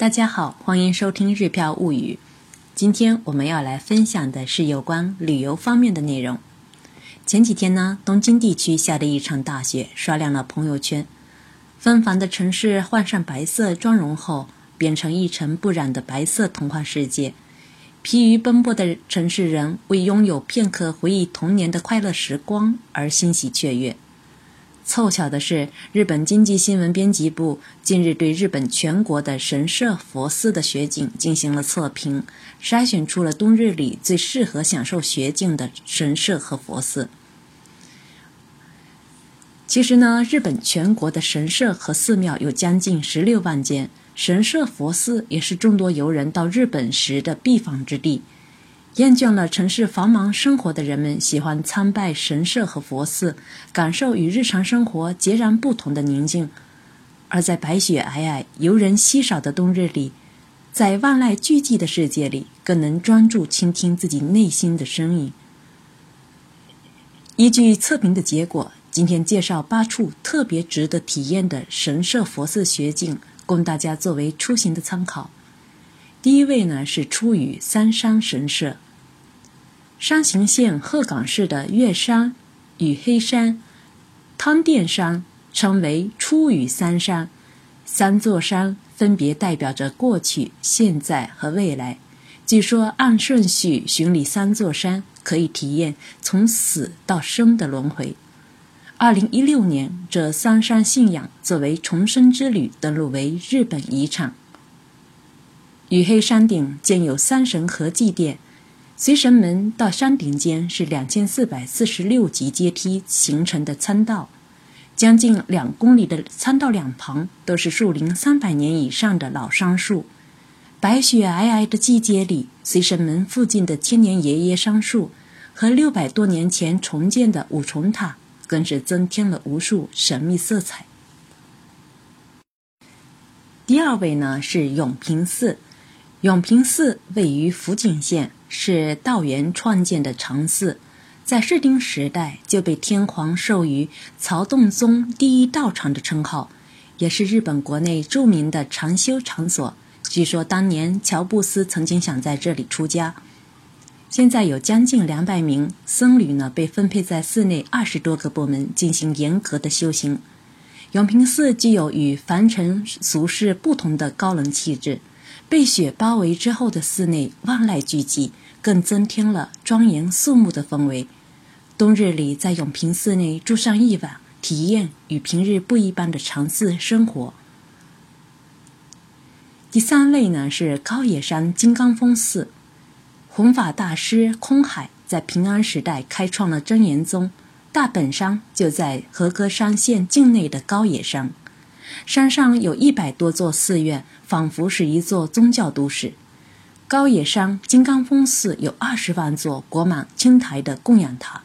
大家好，欢迎收听《日票物语》。今天我们要来分享的是有关旅游方面的内容。前几天呢，东京地区下的一场大雪，刷亮了朋友圈。纷繁的城市换上白色妆容后，变成一尘不染的白色童话世界。疲于奔波的城市人，为拥有片刻回忆童年的快乐时光而欣喜雀跃。凑巧的是，日本经济新闻编辑部近日对日本全国的神社、佛寺的雪景进行了测评，筛选出了冬日里最适合享受雪景的神社和佛寺。其实呢，日本全国的神社和寺庙有将近十六万间，神社、佛寺也是众多游人到日本时的必访之地。厌倦了城市繁忙生活的人们，喜欢参拜神社和佛寺，感受与日常生活截然不同的宁静。而在白雪皑皑、游人稀少的冬日里，在万籁俱寂的世界里，更能专注倾听自己内心的声音。依据测评的结果，今天介绍八处特别值得体验的神社、佛寺雪景，供大家作为出行的参考。第一位呢是出羽三山神社。山形县鹤岗市的月山、与黑山、汤殿山称为出羽三山，三座山分别代表着过去、现在和未来。据说按顺序巡礼三座山，可以体验从死到生的轮回。二零一六年，这三山信仰作为重生之旅登录为日本遗产。与黑山顶建有三神合祭殿，随神门到山顶间是两千四百四十六级阶梯形成的参道，将近两公里的参道两旁都是树龄三百年以上的老杉树。白雪皑皑的季节里，随神门附近的千年爷爷杉树和六百多年前重建的五重塔，更是增添了无数神秘色彩。第二位呢是永平寺。永平寺位于福井县，是道元创建的长寺，在室町时代就被天皇授予曹洞宗第一道场的称号，也是日本国内著名的禅修场所。据说当年乔布斯曾经想在这里出家。现在有将近两百名僧侣呢，被分配在寺内二十多个部门进行严格的修行。永平寺具有与凡尘俗世不同的高冷气质。被雪包围之后的寺内万籁俱寂，更增添了庄严肃穆的氛围。冬日里在永平寺内住上一晚，体验与平日不一般的禅寺生活。第三位呢是高野山金刚峰寺，弘法大师空海在平安时代开创了真言宗，大本山就在和歌山县境内的高野山。山上有一百多座寺院，仿佛是一座宗教都市。高野山金刚峰寺有二十万座裹满青苔的供养塔，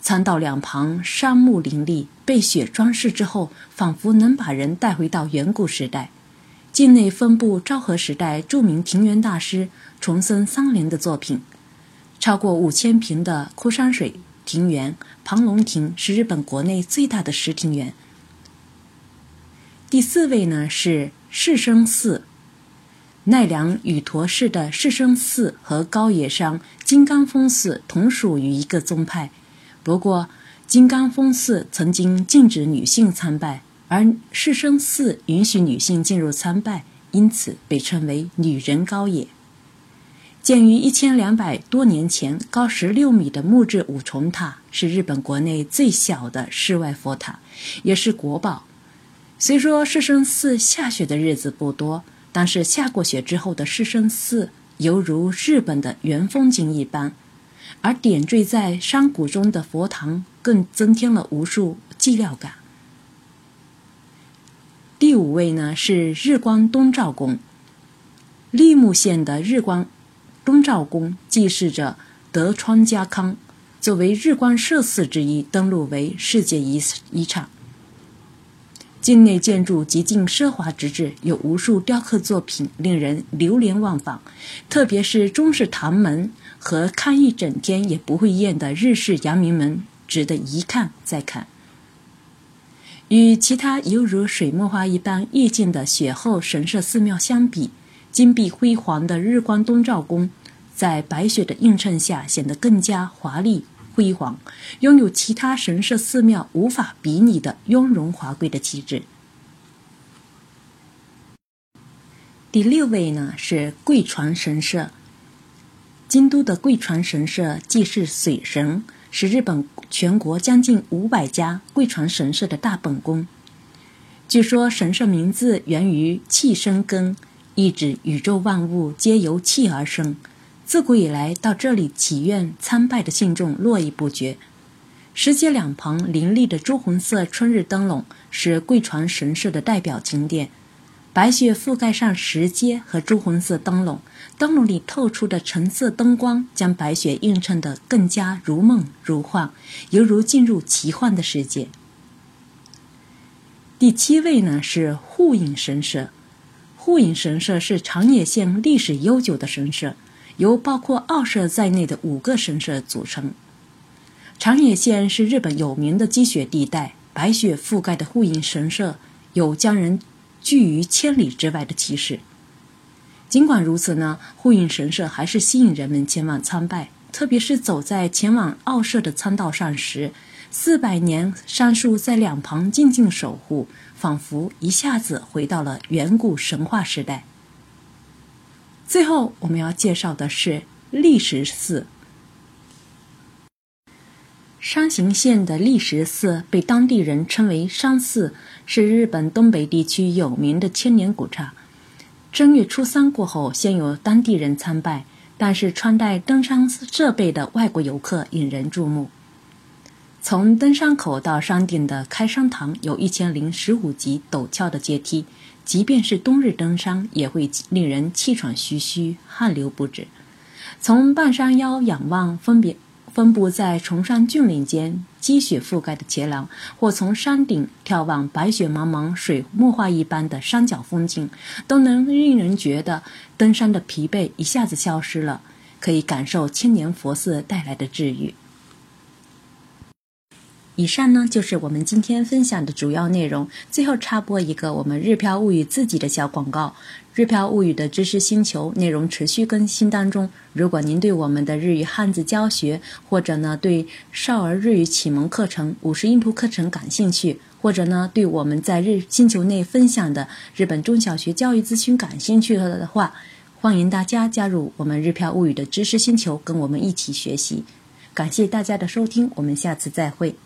参道两旁杉木林立，被雪装饰之后，仿佛能把人带回到远古时代。境内分布昭和时代著名庭园大师重森桑莲的作品，超过五千平的枯山水庭园庞龙庭是日本国内最大的石庭园。第四位呢是世生寺，奈良宇陀市的世生寺和高野山金刚峰寺同属于一个宗派，不过金刚峰寺曾经禁止女性参拜，而世生寺允许女性进入参拜，因此被称为“女人高野”。建于一千两百多年前，高十六米的木质五重塔是日本国内最小的室外佛塔，也是国宝。虽说世生寺下雪的日子不多，但是下过雪之后的世生寺犹如日本的原风景一般，而点缀在山谷中的佛堂更增添了无数寂寥感。第五位呢是日光东照宫，立木县的日光东照宫祭祀着德川家康，作为日光社寺之一，登录为世界遗遗产。境内建筑极尽奢华之至，有无数雕刻作品令人流连忘返。特别是中式唐门和看一整天也不会厌的日式阳明门，值得一看再看。与其他犹如水墨画一般意境的雪后神社寺庙相比，金碧辉煌的日光东照宫，在白雪的映衬下显得更加华丽辉煌，拥有其他神社寺庙无法比拟的雍容华贵的气质。第六位呢是贵船神社。京都的贵船神社祭祀水神，是日本全国将近五百家贵船神社的大本宫。据说神社名字源于气生根，意指宇宙万物皆由气而生。自古以来，到这里祈愿参拜的信众络绎不绝。石阶两旁林立的朱红色春日灯笼，是贵船神社的代表景点。白雪覆盖上石阶和朱红色灯笼，灯笼里透出的橙色灯光将白雪映衬得更加如梦如幻，犹如进入奇幻的世界。第七位呢是护影神社，护影神社是长野县历史悠久的神社，由包括奥社在内的五个神社组成。长野县是日本有名的积雪地带，白雪覆盖的护影神社有将人。拒于千里之外的气势。尽管如此呢，护影神社还是吸引人们前往参拜。特别是走在前往奥社的参道上时，四百年杉树在两旁静静守护，仿佛一下子回到了远古神话时代。最后，我们要介绍的是立石寺。山形县的立石寺被当地人称为山寺，是日本东北地区有名的千年古刹。正月初三过后，先有当地人参拜，但是穿戴登山设备的外国游客引人注目。从登山口到山顶的开山堂有一千零十五级陡峭的阶梯，即便是冬日登山也会令人气喘吁吁、汗流不止。从半山腰仰望，分别。分布在崇山峻岭间积雪覆盖的斜廊，或从山顶眺望白雪茫茫、水墨画一般的山脚风景，都能令人觉得登山的疲惫一下子消失了，可以感受千年佛寺带来的治愈。以上呢就是我们今天分享的主要内容。最后插播一个我们日漂物语自己的小广告：日漂物语的知识星球内容持续更新当中。如果您对我们的日语汉字教学，或者呢对少儿日语启蒙课程、五十音图课程感兴趣，或者呢对我们在日星球内分享的日本中小学教育咨询感兴趣了的话，欢迎大家加入我们日漂物语的知识星球，跟我们一起学习。感谢大家的收听，我们下次再会。